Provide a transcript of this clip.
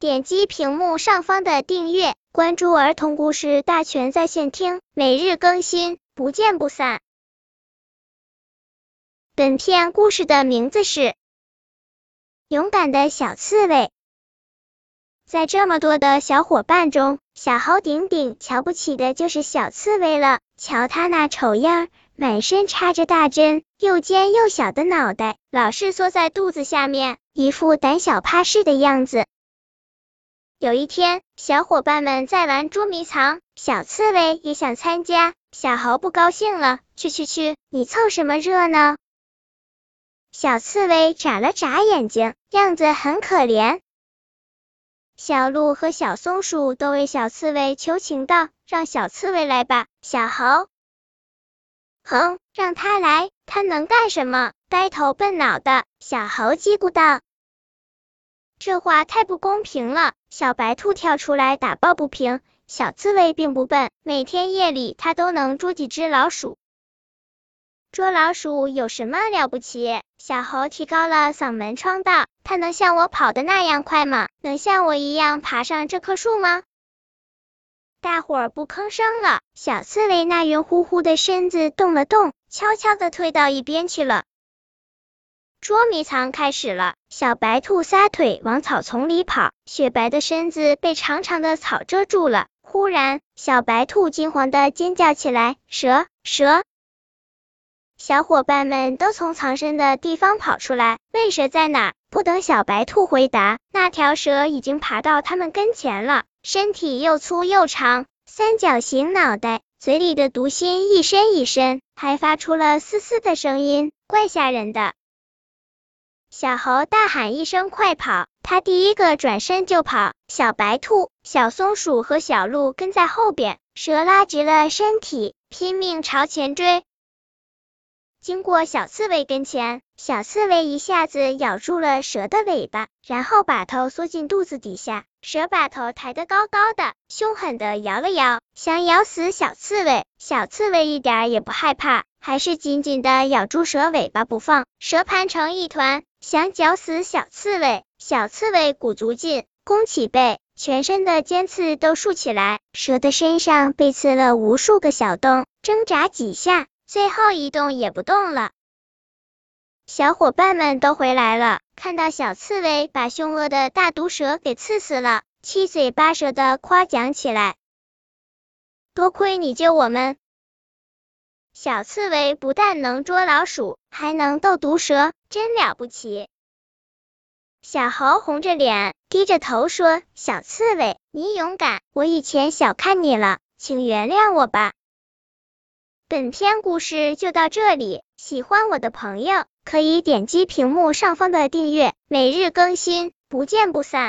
点击屏幕上方的订阅，关注儿童故事大全在线听，每日更新，不见不散。本片故事的名字是《勇敢的小刺猬》。在这么多的小伙伴中，小猴顶顶瞧不起的就是小刺猬了。瞧他那丑样，满身插着大针，又尖又小的脑袋，老是缩在肚子下面，一副胆小怕事的样子。有一天，小伙伴们在玩捉迷藏，小刺猬也想参加。小猴不高兴了，去去去，你凑什么热闹？小刺猬眨了眨眼睛，样子很可怜。小鹿和小松鼠都为小刺猬求情道：“让小刺猬来吧。”小猴，哼，让他来，他能干什么？呆头笨脑的。小猴叽咕道。这话太不公平了！小白兔跳出来打抱不平。小刺猬并不笨，每天夜里它都能捉几只老鼠。捉老鼠有什么了不起？小猴提高了嗓门唱道：“它能像我跑的那样快吗？能像我一样爬上这棵树吗？”大伙儿不吭声了。小刺猬那圆乎乎的身子动了动，悄悄地退到一边去了。捉迷藏开始了，小白兔撒腿往草丛里跑，雪白的身子被长长的草遮住了。忽然，小白兔惊慌的尖叫起来：“蛇，蛇！”小伙伴们都从藏身的地方跑出来，问蛇在哪。不等小白兔回答，那条蛇已经爬到他们跟前了，身体又粗又长，三角形脑袋，嘴里的毒心一伸一伸，还发出了嘶嘶的声音，怪吓人的。小猴大喊一声：“快跑！”他第一个转身就跑。小白兔、小松鼠和小鹿跟在后边。蛇拉直了身体，拼命朝前追。经过小刺猬跟前，小刺猬一下子咬住了蛇的尾巴，然后把头缩进肚子底下。蛇把头抬得高高的，凶狠的摇了摇，想咬死小刺猬。小刺猬一点也不害怕，还是紧紧的咬住蛇尾巴不放。蛇盘成一团。想绞死小刺猬，小刺猬鼓足劲，弓起背，全身的尖刺都竖起来。蛇的身上被刺了无数个小洞，挣扎几下，最后一动也不动了。小伙伴们都回来了，看到小刺猬把凶恶的大毒蛇给刺死了，七嘴八舌的夸奖起来。多亏你救我们。小刺猬不但能捉老鼠，还能斗毒蛇，真了不起。小猴红着脸，低着头说：“小刺猬，你勇敢，我以前小看你了，请原谅我吧。”本篇故事就到这里，喜欢我的朋友可以点击屏幕上方的订阅，每日更新，不见不散。